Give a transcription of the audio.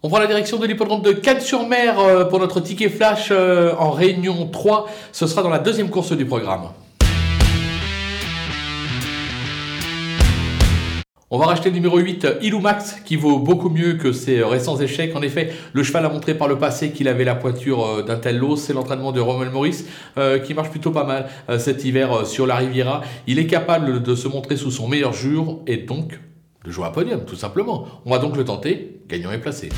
On prend la direction de l'hippodrome de Cannes-sur-Mer euh, pour notre ticket flash euh, en réunion 3. Ce sera dans la deuxième course du programme. On va racheter le numéro 8, Ilumax, qui vaut beaucoup mieux que ses récents échecs. En effet, le cheval a montré par le passé qu'il avait la pointure euh, d'un tel lot. C'est l'entraînement de Rommel Maurice qui marche plutôt pas mal cet hiver sur la Riviera. Il est capable de se montrer sous son meilleur jour et donc de jouer à podium, tout simplement. On va donc le tenter. Gagnant est placé.